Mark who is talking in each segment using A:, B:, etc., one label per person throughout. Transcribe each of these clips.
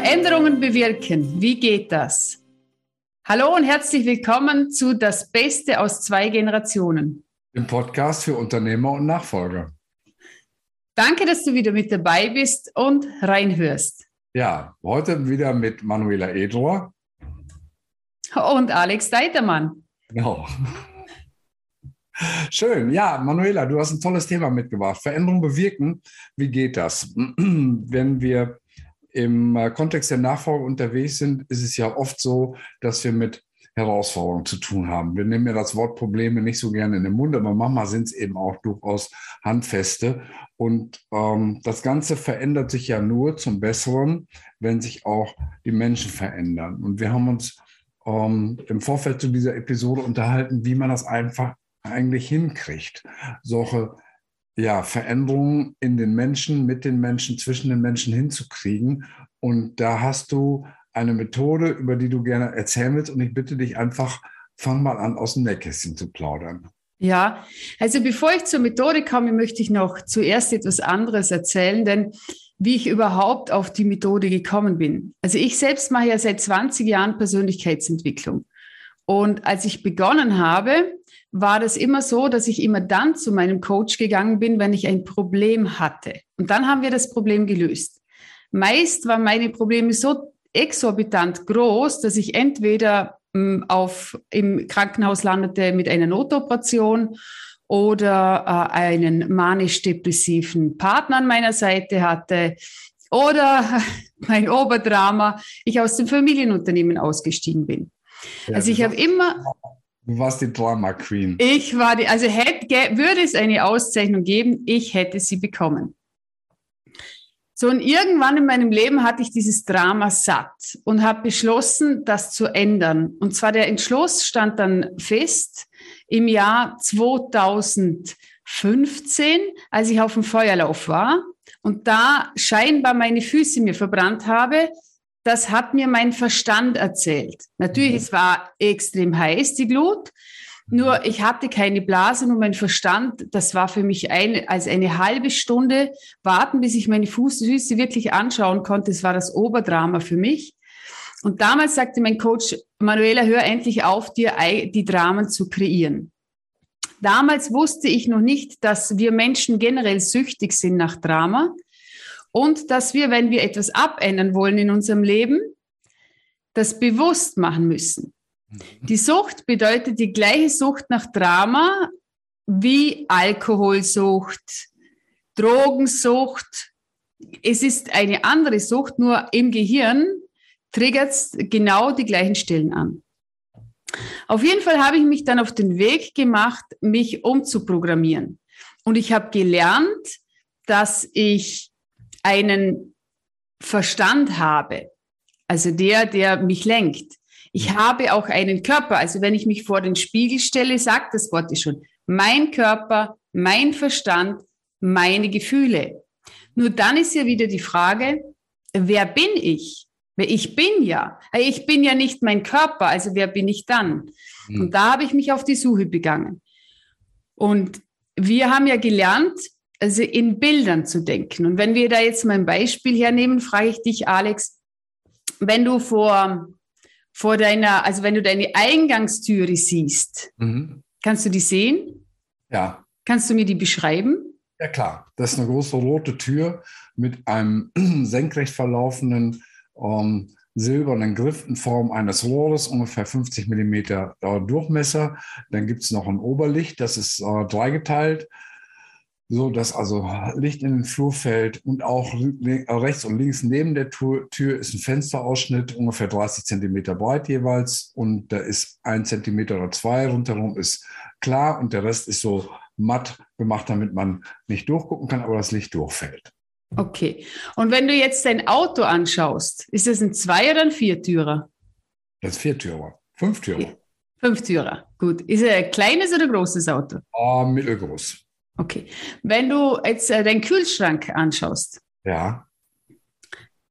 A: Veränderungen bewirken. Wie geht das? Hallo und herzlich willkommen zu Das Beste aus zwei Generationen.
B: Im Podcast für Unternehmer und Nachfolger.
A: Danke, dass du wieder mit dabei bist und reinhörst.
B: Ja, heute wieder mit Manuela Edrohr.
A: Und Alex Deitermann.
B: Genau. Schön. Ja, Manuela, du hast ein tolles Thema mitgebracht. Veränderung bewirken. Wie geht das? Wenn wir im äh, Kontext der Nachfolge unterwegs sind, ist es ja oft so, dass wir mit Herausforderungen zu tun haben. Wir nehmen ja das Wort Probleme nicht so gerne in den Mund, aber manchmal sind es eben auch durchaus handfeste. Und ähm, das Ganze verändert sich ja nur zum Besseren, wenn sich auch die Menschen verändern. Und wir haben uns ähm, im Vorfeld zu dieser Episode unterhalten, wie man das einfach eigentlich hinkriegt, solche ja, Veränderungen in den Menschen, mit den Menschen, zwischen den Menschen hinzukriegen. Und da hast du eine Methode, über die du gerne erzählen willst. Und ich bitte dich einfach, fang mal an, aus dem Nähkästchen zu plaudern.
A: Ja, also bevor ich zur Methode komme, möchte ich noch zuerst etwas anderes erzählen, denn wie ich überhaupt auf die Methode gekommen bin. Also ich selbst mache ja seit 20 Jahren Persönlichkeitsentwicklung. Und als ich begonnen habe, war das immer so, dass ich immer dann zu meinem Coach gegangen bin, wenn ich ein Problem hatte. Und dann haben wir das Problem gelöst. Meist waren meine Probleme so exorbitant groß, dass ich entweder hm, auf, im Krankenhaus landete mit einer Notoperation oder äh, einen manisch-depressiven Partner an meiner Seite hatte oder mein Oberdrama, ich aus dem Familienunternehmen ausgestiegen bin. Ja, also ich habe immer
B: Du warst die Drama Queen.
A: Ich war die, also hätte, würde es eine Auszeichnung geben, ich hätte sie bekommen. So, und irgendwann in meinem Leben hatte ich dieses Drama satt und habe beschlossen, das zu ändern. Und zwar der Entschluss stand dann fest im Jahr 2015, als ich auf dem Feuerlauf war und da scheinbar meine Füße mir verbrannt habe, das hat mir mein Verstand erzählt. Natürlich, mhm. es war extrem heiß, die Glut. Nur ich hatte keine Blase und mein Verstand, das war für mich eine, als eine halbe Stunde warten, bis ich meine Fußfüße wirklich anschauen konnte. Das war das Oberdrama für mich. Und damals sagte mein Coach, Manuela, hör endlich auf, dir die Dramen zu kreieren. Damals wusste ich noch nicht, dass wir Menschen generell süchtig sind nach Drama und dass wir, wenn wir etwas abändern wollen in unserem Leben, das bewusst machen müssen. Mhm. Die Sucht bedeutet die gleiche Sucht nach Drama wie Alkoholsucht, Drogensucht. Es ist eine andere Sucht, nur im Gehirn triggert es genau die gleichen Stellen an. Auf jeden Fall habe ich mich dann auf den Weg gemacht, mich umzuprogrammieren. Und ich habe gelernt, dass ich einen Verstand habe, also der, der mich lenkt. Ich habe auch einen Körper. Also wenn ich mich vor den Spiegel stelle, sagt das Wort schon, mein Körper, mein Verstand, meine Gefühle. Nur dann ist ja wieder die Frage, wer bin ich? Ich bin ja, ich bin ja nicht mein Körper, also wer bin ich dann? Mhm. Und da habe ich mich auf die Suche begangen. Und wir haben ja gelernt, also in Bildern zu denken. Und wenn wir da jetzt mal ein Beispiel hernehmen, frage ich dich, Alex, wenn du vor, vor deiner, also wenn du deine Eingangstüre siehst, mhm. kannst du die sehen?
B: Ja.
A: Kannst du mir die beschreiben?
B: Ja, klar. Das ist eine große rote Tür mit einem senkrecht verlaufenden ähm, silbernen Griff in Form eines Rohres, ungefähr 50 Millimeter äh, Durchmesser. Dann gibt es noch ein Oberlicht, das ist äh, dreigeteilt so dass also Licht in den Flur fällt und auch rechts und links neben der Tür ist ein Fensterausschnitt, ungefähr 30 Zentimeter breit jeweils und da ist ein Zentimeter oder zwei rundherum ist klar und der Rest ist so matt gemacht, damit man nicht durchgucken kann, aber das Licht durchfällt.
A: Okay. Und wenn du jetzt dein Auto anschaust, ist es ein Zwei- oder ein Viertürer?
B: Das ist Viertürer. Fünftürer.
A: Fünftürer. Gut. Ist er ein kleines oder großes Auto?
B: Oh, mittelgroß.
A: Okay. Wenn du jetzt äh, deinen Kühlschrank anschaust.
B: Ja.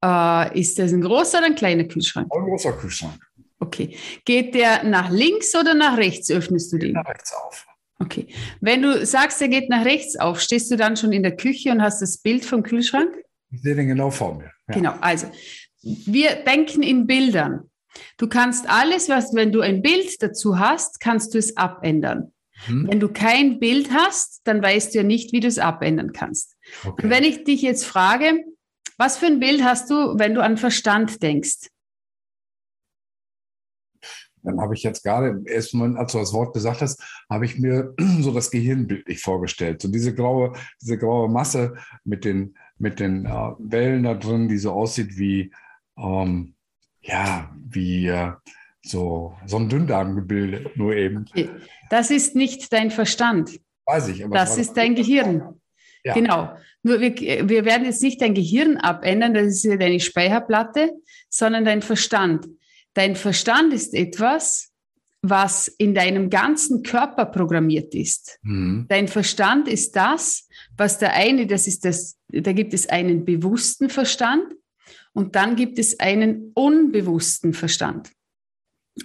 A: Äh, ist das ein großer oder ein kleiner Kühlschrank?
B: Ein großer Kühlschrank.
A: Okay. Geht der nach links oder nach rechts? Öffnest du den?
B: Nach rechts auf.
A: Okay. Wenn du sagst, er geht nach rechts auf, stehst du dann schon in der Küche und hast das Bild vom Kühlschrank?
B: Ich sehe den genau vor mir.
A: Ja. Genau. Also, wir denken in Bildern. Du kannst alles, was, wenn du ein Bild dazu hast, kannst du es abändern. Hm. Wenn du kein Bild hast, dann weißt du ja nicht, wie du es abändern kannst. Okay. Und wenn ich dich jetzt frage, was für ein Bild hast du, wenn du an Verstand denkst?
B: Dann habe ich jetzt gerade, erstmal, als du das Wort gesagt hast, habe ich mir so das Gehirnbild nicht vorgestellt. So diese graue, diese graue Masse mit den, mit den äh, Wellen da drin, die so aussieht wie, ähm, ja, wie äh, so, so ein Dünndarmgebilde, nur eben.
A: Das ist nicht dein Verstand.
B: Weiß ich. Aber
A: das ist dein Gehirn. Ja. Genau. Nur wir, wir werden jetzt nicht dein Gehirn abändern, das ist ja deine Speicherplatte, sondern dein Verstand. Dein Verstand ist etwas, was in deinem ganzen Körper programmiert ist. Mhm. Dein Verstand ist das, was der eine, das ist das, da gibt es einen bewussten Verstand und dann gibt es einen unbewussten Verstand.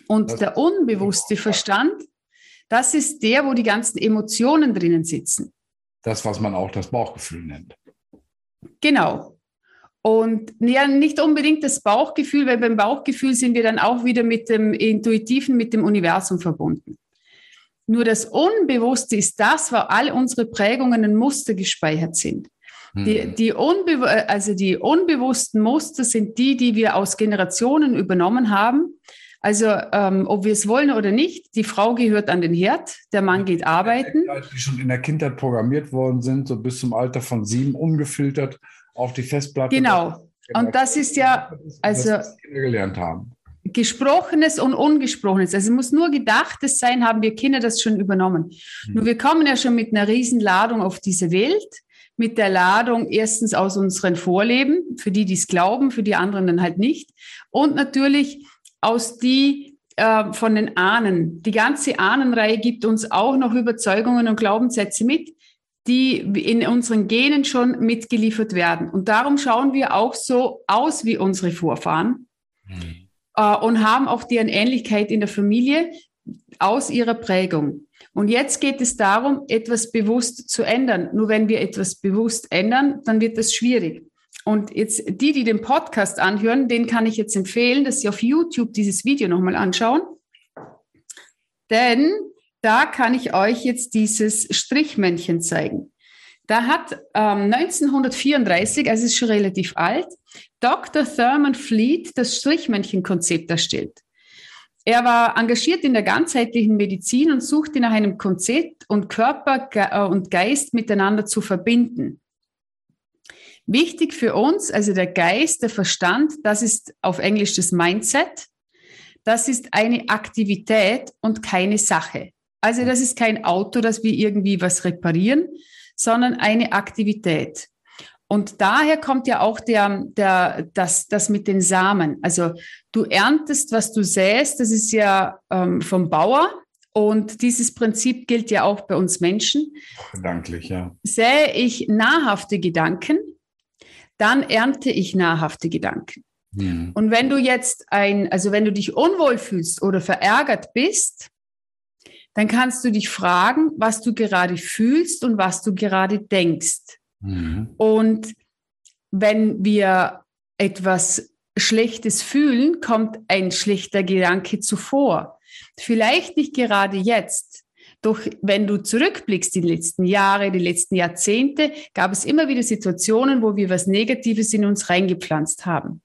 A: Und das der unbewusste Verstand, das ist der, wo die ganzen Emotionen drinnen sitzen.
B: Das, was man auch das Bauchgefühl nennt.
A: Genau. Und ja, nicht unbedingt das Bauchgefühl, weil beim Bauchgefühl sind wir dann auch wieder mit dem Intuitiven, mit dem Universum verbunden. Nur das Unbewusste ist das, wo all unsere Prägungen und Muster gespeichert sind. Die, hm. die, unbe also die unbewussten Muster sind die, die wir aus Generationen übernommen haben. Also ähm, ob wir es wollen oder nicht, die Frau gehört an den Herd, der Mann geht arbeiten.
B: Die schon in der Kindheit programmiert worden sind, so bis zum Alter von sieben, ungefiltert auf die Festplatte.
A: Genau. Und das ist ja, also
B: gelernt haben.
A: Gesprochenes und Ungesprochenes. Also es muss nur Gedachtes sein, haben wir Kinder das schon übernommen. Hm. Nur wir kommen ja schon mit einer Riesenladung auf diese Welt mit der Ladung erstens aus unseren Vorleben, für die, die es glauben, für die anderen dann halt nicht. Und natürlich aus die äh, von den Ahnen. Die ganze Ahnenreihe gibt uns auch noch Überzeugungen und Glaubenssätze mit, die in unseren Genen schon mitgeliefert werden. Und darum schauen wir auch so aus wie unsere Vorfahren mhm. äh, und haben auch deren Ähnlichkeit in der Familie aus ihrer Prägung. Und jetzt geht es darum, etwas bewusst zu ändern. Nur wenn wir etwas bewusst ändern, dann wird das schwierig. Und jetzt die, die den Podcast anhören, den kann ich jetzt empfehlen, dass sie auf YouTube dieses Video nochmal anschauen. Denn da kann ich euch jetzt dieses Strichmännchen zeigen. Da hat ähm, 1934, also ist schon relativ alt, Dr. Thurman Fleet das Strichmännchen-Konzept erstellt. Er war engagiert in der ganzheitlichen Medizin und suchte nach einem Konzept und Körper äh, und Geist miteinander zu verbinden. Wichtig für uns, also der Geist, der Verstand, das ist auf Englisch das Mindset. Das ist eine Aktivität und keine Sache. Also das ist kein Auto, das wir irgendwie was reparieren, sondern eine Aktivität. Und daher kommt ja auch der, der, das, das mit den Samen. Also du erntest, was du säst, das ist ja ähm, vom Bauer. Und dieses Prinzip gilt ja auch bei uns Menschen.
B: Gedanklich, ja.
A: Sähe ich nahrhafte Gedanken, dann ernte ich nahrhafte Gedanken. Mhm. Und wenn du jetzt ein, also wenn du dich unwohl fühlst oder verärgert bist, dann kannst du dich fragen, was du gerade fühlst und was du gerade denkst. Mhm. Und wenn wir etwas Schlechtes fühlen, kommt ein schlechter Gedanke zuvor. Vielleicht nicht gerade jetzt. Doch wenn du zurückblickst, die letzten Jahre, die letzten Jahrzehnte, gab es immer wieder Situationen, wo wir was Negatives in uns reingepflanzt haben.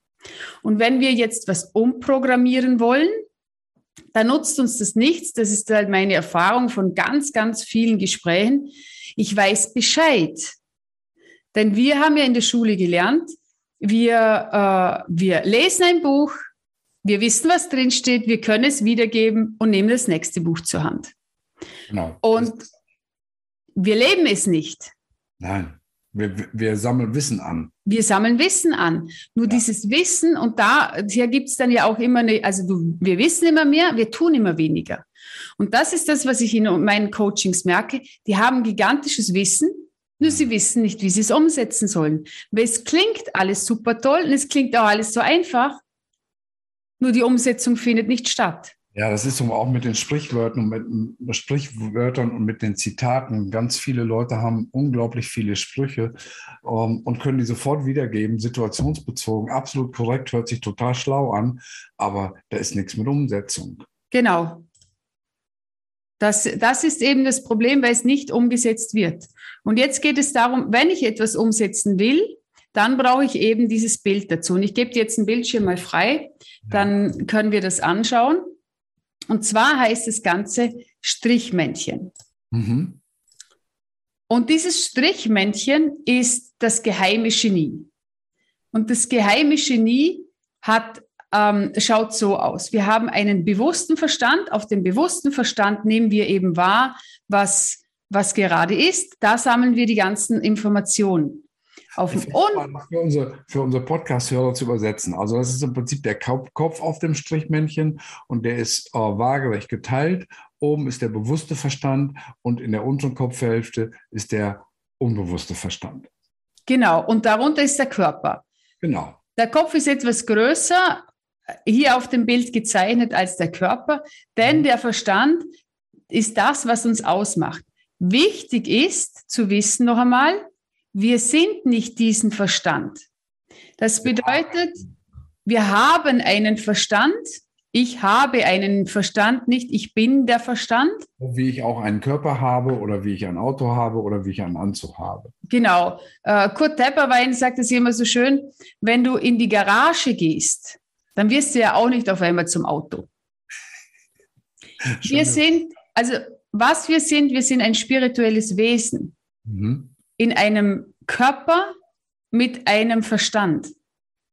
A: Und wenn wir jetzt was umprogrammieren wollen, dann nutzt uns das nichts. Das ist halt meine Erfahrung von ganz, ganz vielen Gesprächen. Ich weiß Bescheid. Denn wir haben ja in der Schule gelernt, wir, äh, wir lesen ein Buch, wir wissen, was drin steht, wir können es wiedergeben und nehmen das nächste Buch zur Hand. Genau. Und wir leben es nicht.
B: Nein, wir, wir sammeln Wissen an.
A: Wir sammeln Wissen an. Nur ja. dieses Wissen, und da hier gibt es dann ja auch immer eine, also du, wir wissen immer mehr, wir tun immer weniger. Und das ist das, was ich in meinen Coachings merke. Die haben gigantisches Wissen, nur sie wissen nicht, wie sie es umsetzen sollen. Weil es klingt alles super toll und es klingt auch alles so einfach. Nur die Umsetzung findet nicht statt.
B: Ja, das ist so auch mit den Sprichwörtern und mit Sprichwörtern und mit den Zitaten. Ganz viele Leute haben unglaublich viele Sprüche ähm, und können die sofort wiedergeben, situationsbezogen. Absolut korrekt, hört sich total schlau an, aber da ist nichts mit Umsetzung.
A: Genau. Das, das ist eben das Problem, weil es nicht umgesetzt wird. Und jetzt geht es darum, wenn ich etwas umsetzen will, dann brauche ich eben dieses Bild dazu. Und ich gebe dir jetzt ein Bildschirm mal frei, dann können wir das anschauen. Und zwar heißt das Ganze Strichmännchen. Mhm. Und dieses Strichmännchen ist das geheime Genie. Und das geheime Genie hat, ähm, schaut so aus. Wir haben einen bewussten Verstand. Auf dem bewussten Verstand nehmen wir eben wahr, was, was gerade ist. Da sammeln wir die ganzen Informationen
B: auf dem für unsere, für unsere Podcast-Hörer zu übersetzen. Also das ist im Prinzip der Kopf auf dem Strichmännchen und der ist äh, waagerecht geteilt. Oben ist der bewusste Verstand und in der unteren Kopfhälfte ist der unbewusste Verstand.
A: Genau, und darunter ist der Körper.
B: Genau.
A: Der Kopf ist etwas größer, hier auf dem Bild gezeichnet als der Körper, denn mhm. der Verstand ist das, was uns ausmacht. Wichtig ist zu wissen noch einmal, wir sind nicht diesen Verstand. Das bedeutet, wir haben einen Verstand. Ich habe einen Verstand nicht, ich bin der Verstand.
B: Wie ich auch einen Körper habe oder wie ich ein Auto habe oder wie ich einen Anzug habe.
A: Genau. Äh, Kurt Tepperwein sagt es immer so schön, wenn du in die Garage gehst, dann wirst du ja auch nicht auf einmal zum Auto. wir sind, also was wir sind, wir sind ein spirituelles Wesen. Mhm in einem Körper mit einem Verstand.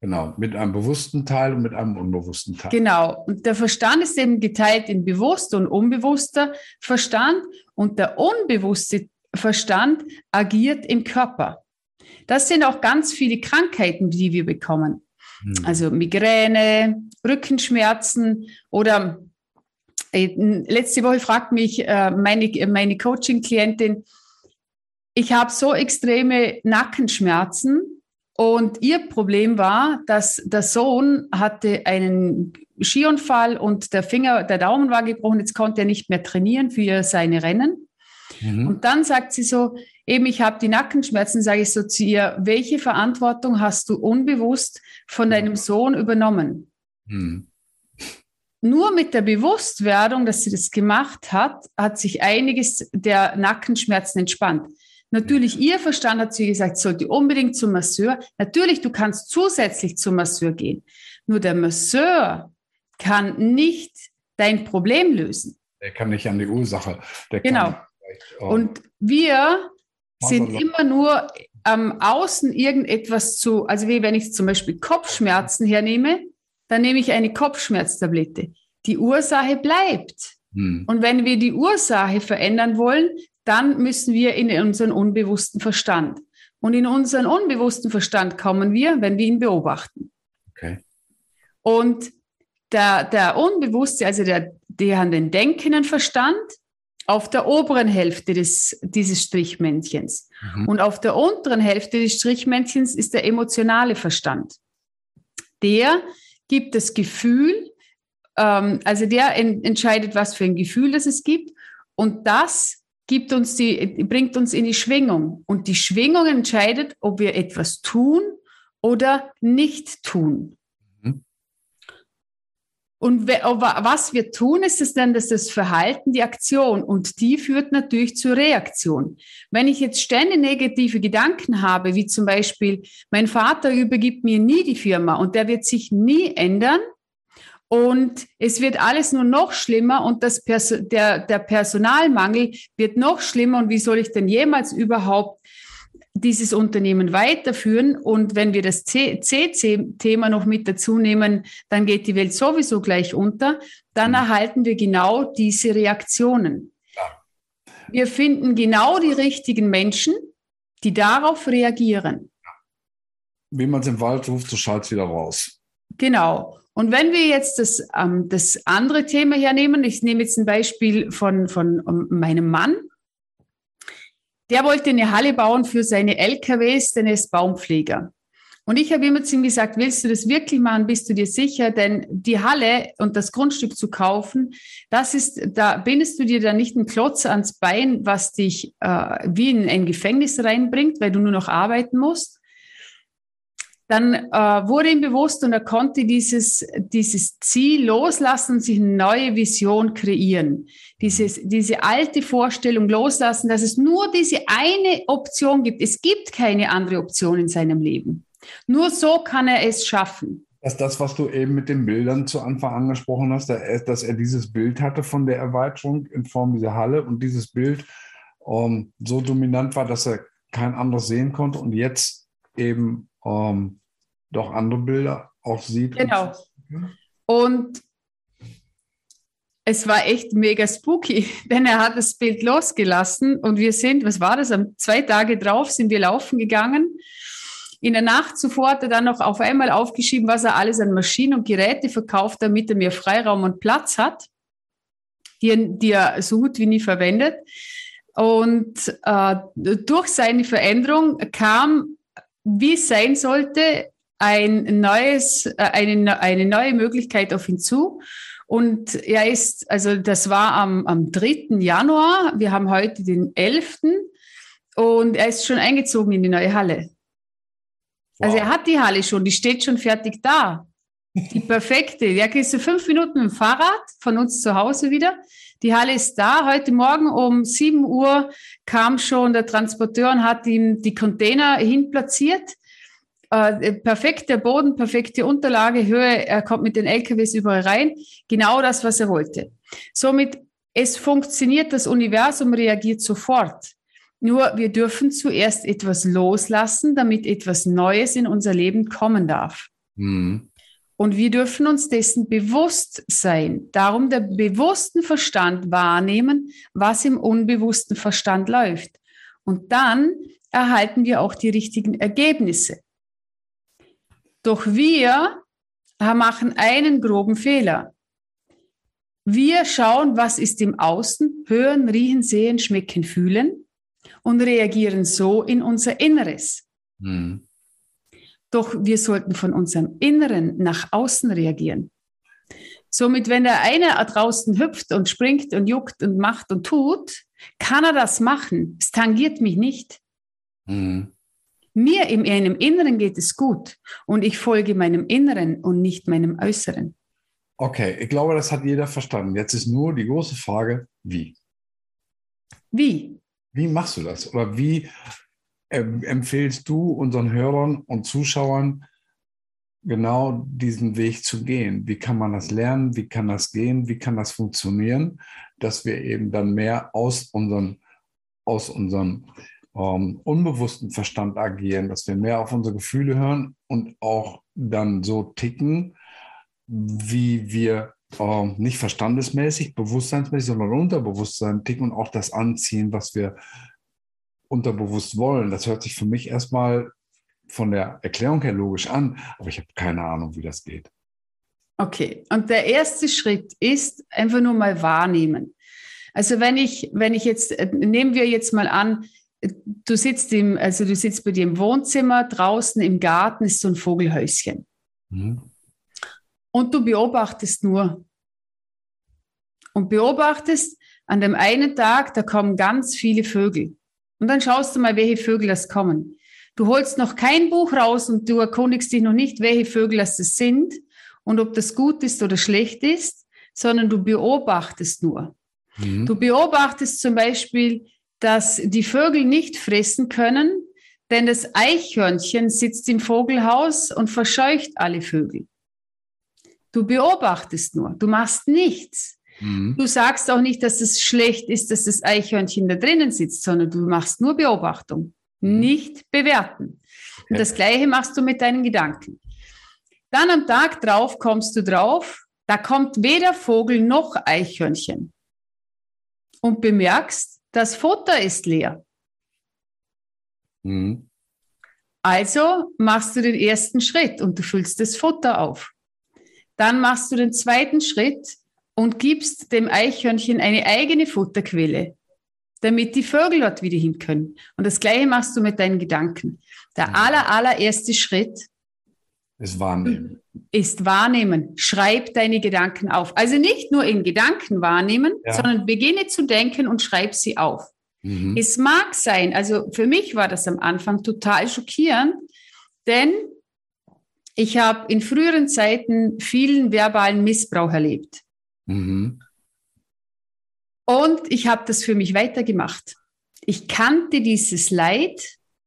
B: Genau, mit einem bewussten Teil und mit einem unbewussten Teil.
A: Genau, und der Verstand ist eben geteilt in bewusster und unbewusster Verstand und der unbewusste Verstand agiert im Körper. Das sind auch ganz viele Krankheiten, die wir bekommen. Hm. Also Migräne, Rückenschmerzen oder äh, letzte Woche fragt mich äh, meine, meine Coaching-Klientin, ich habe so extreme Nackenschmerzen und ihr Problem war, dass der Sohn hatte einen Skiunfall und der Finger, der Daumen war gebrochen, jetzt konnte er nicht mehr trainieren für seine Rennen. Mhm. Und dann sagt sie so, eben ich habe die Nackenschmerzen, sage ich so zu ihr, welche Verantwortung hast du unbewusst von deinem Sohn übernommen? Mhm. Nur mit der Bewusstwerdung, dass sie das gemacht hat, hat sich einiges der Nackenschmerzen entspannt. Natürlich, ihr Verstand hat sie gesagt, sollte unbedingt zum Masseur. Natürlich, du kannst zusätzlich zum Masseur gehen. Nur der Masseur kann nicht dein Problem lösen.
B: Der kann nicht an die Ursache. Der
A: genau. Oh. Und wir sind immer nur am Außen irgendetwas zu, also wie wenn ich zum Beispiel Kopfschmerzen hernehme, dann nehme ich eine Kopfschmerztablette. Die Ursache bleibt. Hm. Und wenn wir die Ursache verändern wollen, dann müssen wir in unseren unbewussten Verstand. Und in unseren unbewussten Verstand kommen wir, wenn wir ihn beobachten. Okay. Und der, der Unbewusste, also der, der an den denkenden Verstand, auf der oberen Hälfte des, dieses Strichmännchens. Mhm. Und auf der unteren Hälfte des Strichmännchens ist der emotionale Verstand. Der gibt das Gefühl, ähm, also der en entscheidet, was für ein Gefühl das es gibt. Und das gibt uns die, bringt uns in die Schwingung. Und die Schwingung entscheidet, ob wir etwas tun oder nicht tun. Mhm. Und was wir tun, ist es dann, dass das Verhalten, die Aktion und die führt natürlich zur Reaktion. Wenn ich jetzt ständig negative Gedanken habe, wie zum Beispiel, mein Vater übergibt mir nie die Firma und der wird sich nie ändern, und es wird alles nur noch schlimmer und das Perso der, der Personalmangel wird noch schlimmer. Und wie soll ich denn jemals überhaupt dieses Unternehmen weiterführen? Und wenn wir das CC-Thema noch mit dazu nehmen, dann geht die Welt sowieso gleich unter. Dann mhm. erhalten wir genau diese Reaktionen. Wir finden genau die richtigen Menschen, die darauf reagieren.
B: Wie man es im Wald ruft, so schallt es wieder raus.
A: Genau. Und wenn wir jetzt das, ähm, das andere Thema hernehmen, ich nehme jetzt ein Beispiel von, von meinem Mann. Der wollte eine Halle bauen für seine LKWs, denn er ist Baumpfleger. Und ich habe immer zu ihm gesagt, willst du das wirklich machen? Bist du dir sicher? Denn die Halle und das Grundstück zu kaufen, das ist, da bindest du dir dann nicht einen Klotz ans Bein, was dich äh, wie in ein Gefängnis reinbringt, weil du nur noch arbeiten musst. Dann äh, wurde ihm bewusst und er konnte dieses, dieses Ziel loslassen und sich eine neue Vision kreieren. Dieses, diese alte Vorstellung loslassen, dass es nur diese eine Option gibt. Es gibt keine andere Option in seinem Leben. Nur so kann er es schaffen.
B: Dass das, was du eben mit den Bildern zu Anfang angesprochen hast, dass er dieses Bild hatte von der Erweiterung in Form dieser Halle und dieses Bild ähm, so dominant war, dass er kein anderes sehen konnte und jetzt eben ähm, doch andere Bilder auch sieht.
A: Genau. Und es war echt mega spooky, denn er hat das Bild losgelassen und wir sind, was war das, zwei Tage drauf sind wir laufen gegangen in der Nacht zuvor hat er dann noch auf einmal aufgeschrieben, was er alles an Maschinen und Geräte verkauft, damit er mehr Freiraum und Platz hat, die, die er so gut wie nie verwendet. Und äh, durch seine Veränderung kam, wie es sein sollte, ein neues, äh, eine, eine neue Möglichkeit auf ihn zu. Und er ist, also das war am, am 3. Januar, wir haben heute den 11. Und er ist schon eingezogen in die neue Halle. Wow. Also er hat die Halle schon, die steht schon fertig da. Die perfekte. Ja, gehst du fünf Minuten mit dem Fahrrad von uns zu Hause wieder. Die Halle ist da. Heute Morgen um 7 Uhr kam schon der Transporteur und hat ihm die Container hinplatziert. Äh, perfekter Boden, perfekte Unterlage, Höhe. Er kommt mit den LKWs überall rein. Genau das, was er wollte. Somit, es funktioniert, das Universum reagiert sofort. Nur wir dürfen zuerst etwas loslassen, damit etwas Neues in unser Leben kommen darf. Mhm. Und wir dürfen uns dessen bewusst sein. Darum der bewussten Verstand wahrnehmen, was im unbewussten Verstand läuft. Und dann erhalten wir auch die richtigen Ergebnisse. Doch wir machen einen groben Fehler. Wir schauen, was ist im Außen, hören, riechen, sehen, schmecken, fühlen und reagieren so in unser Inneres. Mhm. Doch wir sollten von unserem Inneren nach außen reagieren. Somit, wenn der eine draußen hüpft und springt und juckt und macht und tut, kann er das machen. Es tangiert mich nicht. Mhm. Mir in meinem Inneren geht es gut und ich folge meinem Inneren und nicht meinem Äußeren.
B: Okay, ich glaube, das hat jeder verstanden. Jetzt ist nur die große Frage, wie?
A: Wie?
B: Wie machst du das? Oder wie empfehlst du unseren Hörern und Zuschauern, genau diesen Weg zu gehen? Wie kann man das lernen? Wie kann das gehen? Wie kann das funktionieren, dass wir eben dann mehr aus unserem, aus unserem ähm, unbewussten Verstand agieren, dass wir mehr auf unsere Gefühle hören und auch dann so ticken, wie wir äh, nicht verstandesmäßig, bewusstseinsmäßig, sondern Unterbewusstsein ticken und auch das anziehen, was wir unterbewusst wollen. Das hört sich für mich erstmal von der Erklärung her logisch an, aber ich habe keine Ahnung, wie das geht.
A: Okay, und der erste Schritt ist einfach nur mal wahrnehmen. Also wenn ich, wenn ich jetzt, äh, nehmen wir jetzt mal an, du sitzt im, also du sitzt bei dir im Wohnzimmer, draußen im Garten ist so ein Vogelhäuschen. Mhm. Und du beobachtest nur. Und beobachtest an dem einen Tag, da kommen ganz viele Vögel. Und dann schaust du mal, welche Vögel das kommen. Du holst noch kein Buch raus und du erkundigst dich noch nicht, welche Vögel das sind und ob das gut ist oder schlecht ist, sondern du beobachtest nur. Mhm. Du beobachtest zum Beispiel, dass die Vögel nicht fressen können, denn das Eichhörnchen sitzt im Vogelhaus und verscheucht alle Vögel. Du beobachtest nur, du machst nichts. Mhm. Du sagst auch nicht, dass es schlecht ist, dass das Eichhörnchen da drinnen sitzt, sondern du machst nur Beobachtung, mhm. nicht bewerten. Okay. Und das Gleiche machst du mit deinen Gedanken. Dann am Tag drauf kommst du drauf, da kommt weder Vogel noch Eichhörnchen. Und bemerkst, das Futter ist leer. Mhm. Also machst du den ersten Schritt und du füllst das Futter auf. Dann machst du den zweiten Schritt und gibst dem Eichhörnchen eine eigene Futterquelle, damit die Vögel dort wieder hin können. Und das Gleiche machst du mit deinen Gedanken. Der aller, allererste Schritt
B: Ist wahrnehmen.
A: Ist wahrnehmen. Schreib deine Gedanken auf. Also nicht nur in Gedanken wahrnehmen, ja. sondern beginne zu denken und schreib sie auf. Mhm. Es mag sein, also für mich war das am Anfang total schockierend, denn ich habe in früheren Zeiten vielen verbalen Missbrauch erlebt. Mhm. Und ich habe das für mich weitergemacht. Ich kannte dieses Leid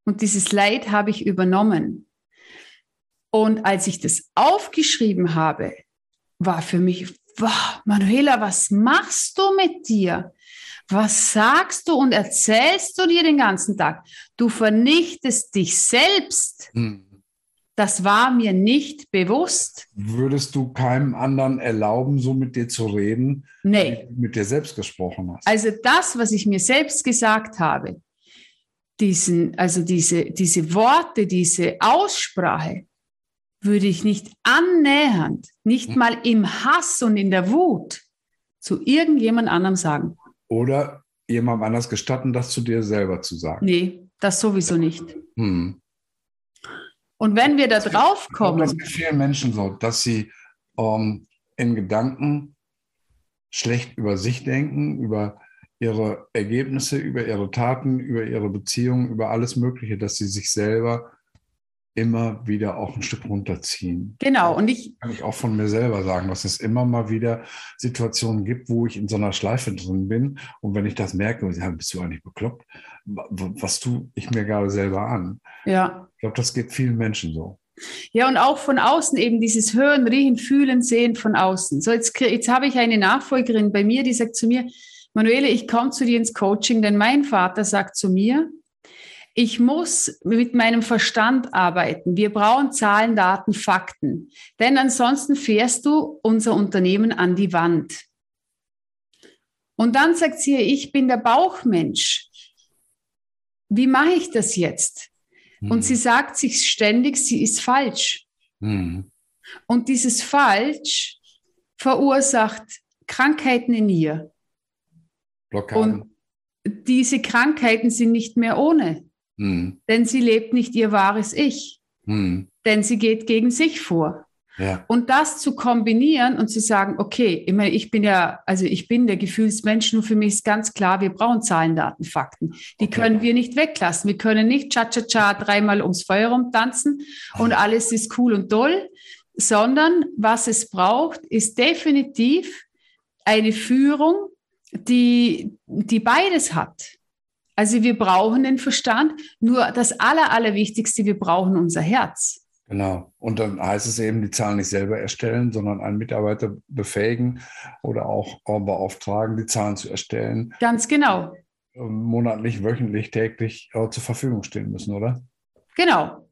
A: und dieses Leid habe ich übernommen. Und als ich das aufgeschrieben habe, war für mich, wow, Manuela, was machst du mit dir? Was sagst du und erzählst du dir den ganzen Tag? Du vernichtest dich selbst. Hm. Das war mir nicht bewusst.
B: Würdest du keinem anderen erlauben, so mit dir zu reden,
A: nee.
B: wie du mit dir selbst gesprochen hast?
A: Also das, was ich mir selbst gesagt habe, diesen, also diese, diese Worte, diese Aussprache, würde ich nicht annähernd, nicht hm. mal im Hass und in der Wut zu irgendjemand anderem sagen.
B: Oder jemandem anders gestatten, das zu dir selber zu sagen.
A: Nee, das sowieso nicht. Hm. Und wenn wir da drauf kommen.
B: Das geht vielen Menschen so, dass sie ähm, in Gedanken schlecht über sich denken, über ihre Ergebnisse, über ihre Taten, über ihre Beziehungen, über alles Mögliche, dass sie sich selber immer wieder auch ein Stück runterziehen.
A: Genau. Und ich
B: kann ich auch von mir selber sagen, dass es immer mal wieder Situationen gibt, wo ich in so einer Schleife drin bin. Und wenn ich das merke, ja, bist du eigentlich bekloppt? Was tue ich mir gerade selber an?
A: Ja.
B: Ich glaube, das geht vielen Menschen so.
A: Ja, und auch von außen eben dieses Hören, Riechen, Fühlen, Sehen von außen. So, jetzt, jetzt habe ich eine Nachfolgerin bei mir, die sagt zu mir, Manuele, ich komme zu dir ins Coaching, denn mein Vater sagt zu mir, ich muss mit meinem Verstand arbeiten. Wir brauchen Zahlen, Daten, Fakten. Denn ansonsten fährst du unser Unternehmen an die Wand. Und dann sagt sie, ich bin der Bauchmensch. Wie mache ich das jetzt? Mhm. Und sie sagt sich ständig, sie ist falsch. Mhm. Und dieses Falsch verursacht Krankheiten in ihr. Blockaden. Und diese Krankheiten sind nicht mehr ohne. Hm. Denn sie lebt nicht ihr wahres Ich. Hm. Denn sie geht gegen sich vor. Ja. Und das zu kombinieren und zu sagen, okay, ich, meine, ich bin ja, also ich bin der Gefühlsmensch, nur für mich ist ganz klar, wir brauchen Zahlen, Daten, Fakten. Die okay. können wir nicht weglassen. Wir können nicht cha-cha-cha dreimal ums Feuer rumtanzen und alles ist cool und toll, sondern was es braucht, ist definitiv eine Führung, die, die beides hat. Also wir brauchen den Verstand, nur das Aller, Allerwichtigste, wir brauchen unser Herz.
B: Genau. Und dann heißt es eben, die Zahlen nicht selber erstellen, sondern einen Mitarbeiter befähigen oder auch beauftragen, die Zahlen zu erstellen.
A: Ganz genau.
B: Monatlich, wöchentlich, täglich äh, zur Verfügung stehen müssen, oder?
A: Genau.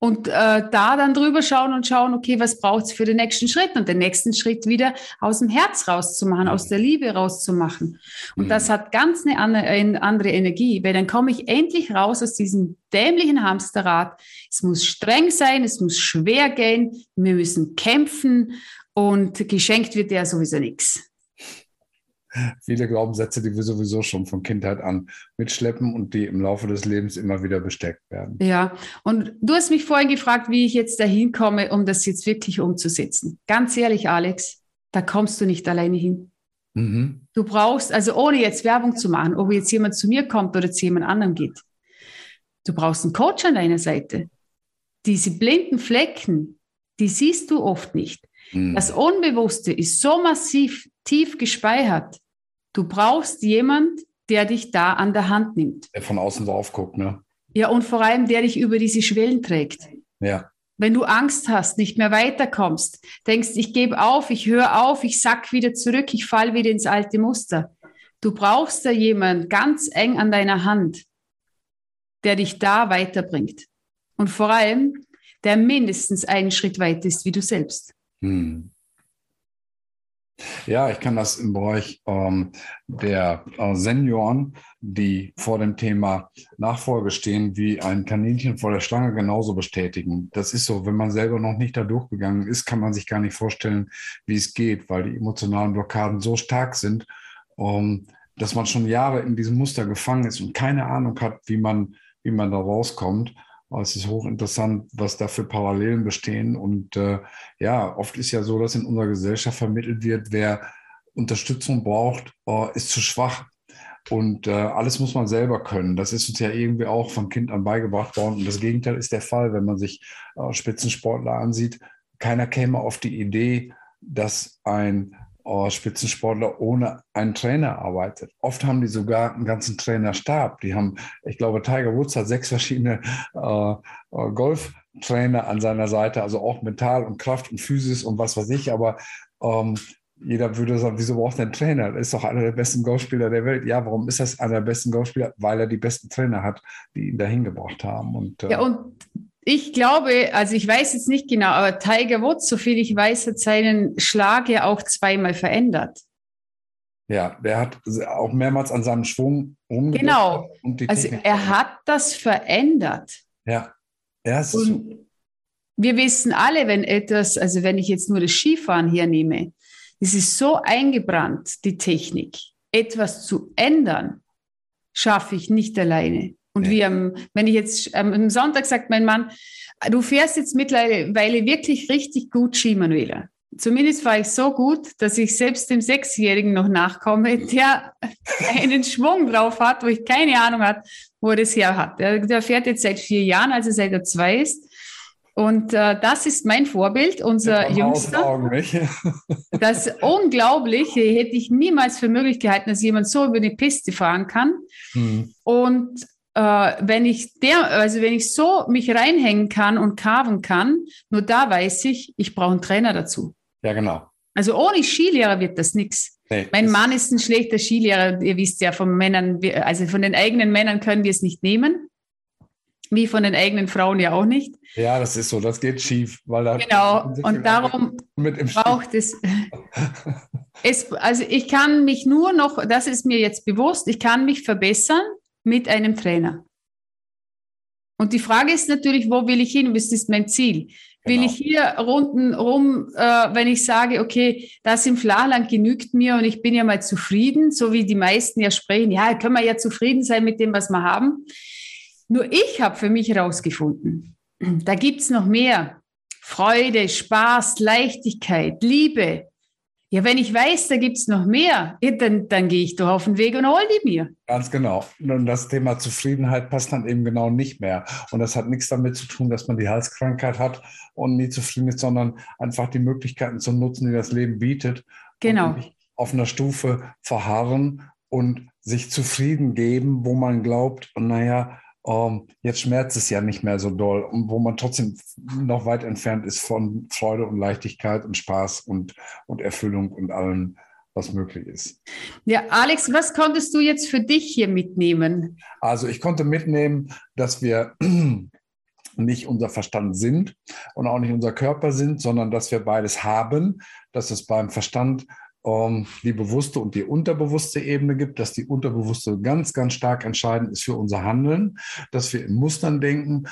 A: Und äh, da dann drüber schauen und schauen, okay, was braucht es für den nächsten Schritt und den nächsten Schritt wieder aus dem Herz rauszumachen, mhm. aus der Liebe rauszumachen. Und mhm. das hat ganz eine andere, andere Energie, weil dann komme ich endlich raus aus diesem dämlichen Hamsterrad. Es muss streng sein, es muss schwer gehen, wir müssen kämpfen und geschenkt wird ja sowieso nichts
B: viele Glaubenssätze, die wir sowieso schon von Kindheit an mitschleppen und die im Laufe des Lebens immer wieder besteckt werden.
A: Ja, und du hast mich vorhin gefragt, wie ich jetzt dahin komme, um das jetzt wirklich umzusetzen. Ganz ehrlich, Alex, da kommst du nicht alleine hin. Mhm. Du brauchst, also ohne jetzt Werbung zu machen, ob jetzt jemand zu mir kommt oder zu jemand anderem geht, du brauchst einen Coach an deiner Seite. Diese blinden Flecken, die siehst du oft nicht. Mhm. Das Unbewusste ist so massiv tief gespeichert. Du brauchst jemand, der dich da an der Hand nimmt.
B: Der von außen drauf guckt, ne?
A: Ja, und vor allem, der dich über diese Schwellen trägt.
B: Ja.
A: Wenn du Angst hast, nicht mehr weiterkommst, denkst, ich gebe auf, ich höre auf, ich sack wieder zurück, ich fall wieder ins alte Muster. Du brauchst da jemanden ganz eng an deiner Hand, der dich da weiterbringt. Und vor allem, der mindestens einen Schritt weiter ist wie du selbst. Hm.
B: Ja, ich kann das im Bereich ähm, der äh, Senioren, die vor dem Thema Nachfolge stehen, wie ein Kaninchen vor der Schlange genauso bestätigen. Das ist so, wenn man selber noch nicht da durchgegangen ist, kann man sich gar nicht vorstellen, wie es geht, weil die emotionalen Blockaden so stark sind, ähm, dass man schon Jahre in diesem Muster gefangen ist und keine Ahnung hat, wie man, wie man da rauskommt. Es ist hochinteressant, was da für Parallelen bestehen. Und äh, ja, oft ist ja so, dass in unserer Gesellschaft vermittelt wird, wer Unterstützung braucht, äh, ist zu schwach. Und äh, alles muss man selber können. Das ist uns ja irgendwie auch von Kind an beigebracht worden. Und das Gegenteil ist der Fall, wenn man sich äh, Spitzensportler ansieht. Keiner käme auf die Idee, dass ein Spitzensportler ohne einen Trainer arbeitet. Oft haben die sogar einen ganzen Trainerstab. Die haben, ich glaube, Tiger Woods hat sechs verschiedene äh, äh Golftrainer an seiner Seite, also auch Mental und Kraft und Physis und was weiß ich. Aber ähm, jeder würde sagen, wieso braucht er einen Trainer? Er ist doch einer der besten Golfspieler der Welt. Ja, warum ist das einer der besten Golfspieler? Weil er die besten Trainer hat, die ihn dahin gebracht haben.
A: Und, äh ja, und ich glaube, also ich weiß jetzt nicht genau, aber Tiger Woods, soviel ich weiß, hat seinen Schlag ja auch zweimal verändert.
B: Ja, der hat auch mehrmals an seinem Schwung
A: rumgedreht. Genau. also er hat das verändert.
B: Ja.
A: Er ist und wir wissen alle, wenn etwas, also wenn ich jetzt nur das Skifahren hier nehme, es ist so eingebrannt, die Technik. Etwas zu ändern, schaffe ich nicht alleine. Und nee. wie am, wenn ich jetzt am Sonntag sagt mein Mann, du fährst jetzt mittlerweile wirklich richtig gut Ski, Manuela. Zumindest fahre ich so gut, dass ich selbst dem Sechsjährigen noch nachkomme, der einen Schwung drauf hat, wo ich keine Ahnung hat, wo er das her hat. Der, der fährt jetzt seit vier Jahren, also seit er zwei ist. Und äh, das ist mein Vorbild, unser Jüngster. das ist unglaublich. Hätte ich niemals für möglich gehalten, dass jemand so über die Piste fahren kann. Mhm. Und wenn ich der, also wenn ich so mich reinhängen kann und carven kann, nur da weiß ich, ich brauche einen Trainer dazu.
B: Ja, genau.
A: Also ohne Skilehrer wird das nichts. Nee, mein Mann ist ein schlechter Skilehrer. Ihr wisst ja, von Männern, also von den eigenen Männern können wir es nicht nehmen wie von den eigenen Frauen ja auch nicht.
B: Ja, das ist so, das geht schief, weil da
A: genau und darum braucht es, es. Also ich kann mich nur noch, das ist mir jetzt bewusst, ich kann mich verbessern mit einem Trainer. Und die Frage ist natürlich, wo will ich hin? Was ist mein Ziel? Will genau. ich hier runden rum, äh, wenn ich sage, okay, das im Flachland genügt mir und ich bin ja mal zufrieden, so wie die meisten ja sprechen, ja, können wir ja zufrieden sein mit dem, was wir haben. Nur ich habe für mich herausgefunden, da gibt es noch mehr. Freude, Spaß, Leichtigkeit, Liebe. Ja, wenn ich weiß, da gibt es noch mehr, dann, dann gehe ich doch auf den Weg und hol die mir.
B: Ganz genau. Und das Thema Zufriedenheit passt dann eben genau nicht mehr. Und das hat nichts damit zu tun, dass man die Halskrankheit hat und nie zufrieden ist, sondern einfach die Möglichkeiten zu nutzen, die das Leben bietet.
A: Genau.
B: auf einer Stufe verharren und sich zufrieden geben, wo man glaubt, naja, ähm, jetzt schmerzt es ja nicht mehr so doll und wo man trotzdem noch weit entfernt ist von Freude und Leichtigkeit und Spaß und, und Erfüllung und allem, was möglich ist.
A: Ja, Alex, was konntest du jetzt für dich hier mitnehmen?
B: Also ich konnte mitnehmen, dass wir nicht unser Verstand sind und auch nicht unser Körper sind, sondern dass wir beides haben, dass es beim Verstand ähm, die bewusste und die unterbewusste Ebene gibt, dass die unterbewusste ganz, ganz stark entscheidend ist für unser Handeln, dass wir in Mustern denken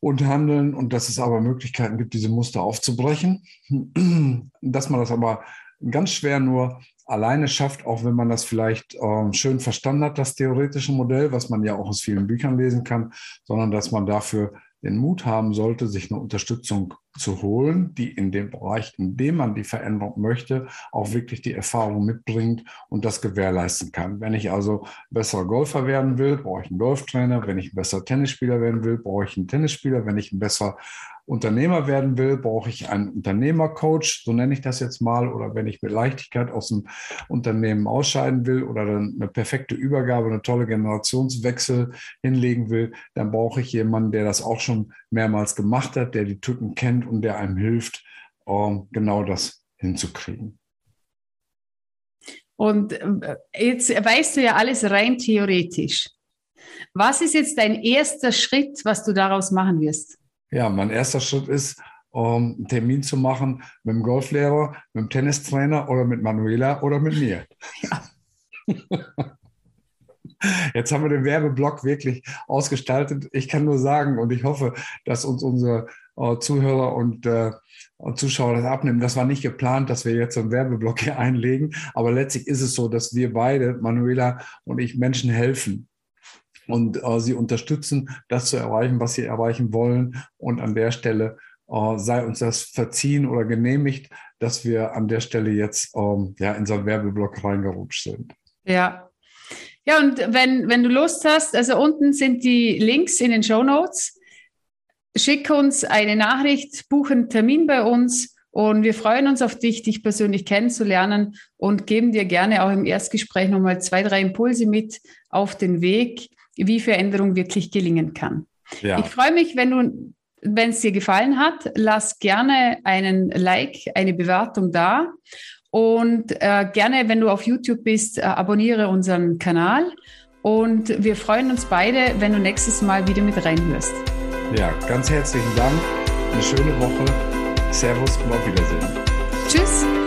B: und handeln und dass es aber Möglichkeiten gibt, diese Muster aufzubrechen, dass man das aber ganz schwer nur alleine schafft, auch wenn man das vielleicht ähm, schön verstanden hat, das theoretische Modell, was man ja auch aus vielen Büchern lesen kann, sondern dass man dafür den Mut haben sollte, sich eine Unterstützung zu holen, die in dem Bereich, in dem man die Veränderung möchte, auch wirklich die Erfahrung mitbringt und das gewährleisten kann. Wenn ich also besser Golfer werden will, brauche ich einen Golftrainer. Wenn ich ein besser Tennisspieler werden will, brauche ich einen Tennisspieler. Wenn ich ein besser Unternehmer werden will, brauche ich einen Unternehmercoach, so nenne ich das jetzt mal, oder wenn ich mit Leichtigkeit aus dem Unternehmen ausscheiden will oder dann eine perfekte Übergabe, eine tolle Generationswechsel hinlegen will, dann brauche ich jemanden, der das auch schon mehrmals gemacht hat, der die Tücken kennt und der einem hilft, genau das hinzukriegen.
A: Und äh, jetzt weißt du ja alles rein theoretisch. Was ist jetzt dein erster Schritt, was du daraus machen wirst?
B: Ja, mein erster Schritt ist, um einen Termin zu machen mit dem Golflehrer, mit dem Tennistrainer oder mit Manuela oder mit mir. Ja. Jetzt haben wir den Werbeblock wirklich ausgestaltet. Ich kann nur sagen und ich hoffe, dass uns unsere äh, Zuhörer und äh, Zuschauer das abnehmen. Das war nicht geplant, dass wir jetzt einen Werbeblock hier einlegen, aber letztlich ist es so, dass wir beide, Manuela und ich, Menschen helfen, und äh, sie unterstützen, das zu erreichen, was sie erreichen wollen. Und an der Stelle äh, sei uns das verziehen oder genehmigt, dass wir an der Stelle jetzt ähm, ja, in so einen Werbeblock reingerutscht sind.
A: Ja. Ja, und wenn, wenn du Lust hast, also unten sind die Links in den Show Notes. Schick uns eine Nachricht, buche einen Termin bei uns und wir freuen uns auf dich, dich persönlich kennenzulernen und geben dir gerne auch im Erstgespräch nochmal zwei, drei Impulse mit auf den Weg, wie Veränderung wirklich gelingen kann. Ja. Ich freue mich, wenn du, wenn es dir gefallen hat, lass gerne einen Like, eine Bewertung da. Und äh, gerne, wenn du auf YouTube bist, äh, abonniere unseren Kanal. Und wir freuen uns beide, wenn du nächstes Mal wieder mit reinhörst.
B: Ja, ganz herzlichen Dank. Eine schöne Woche. Servus und auf Wiedersehen.
A: Tschüss.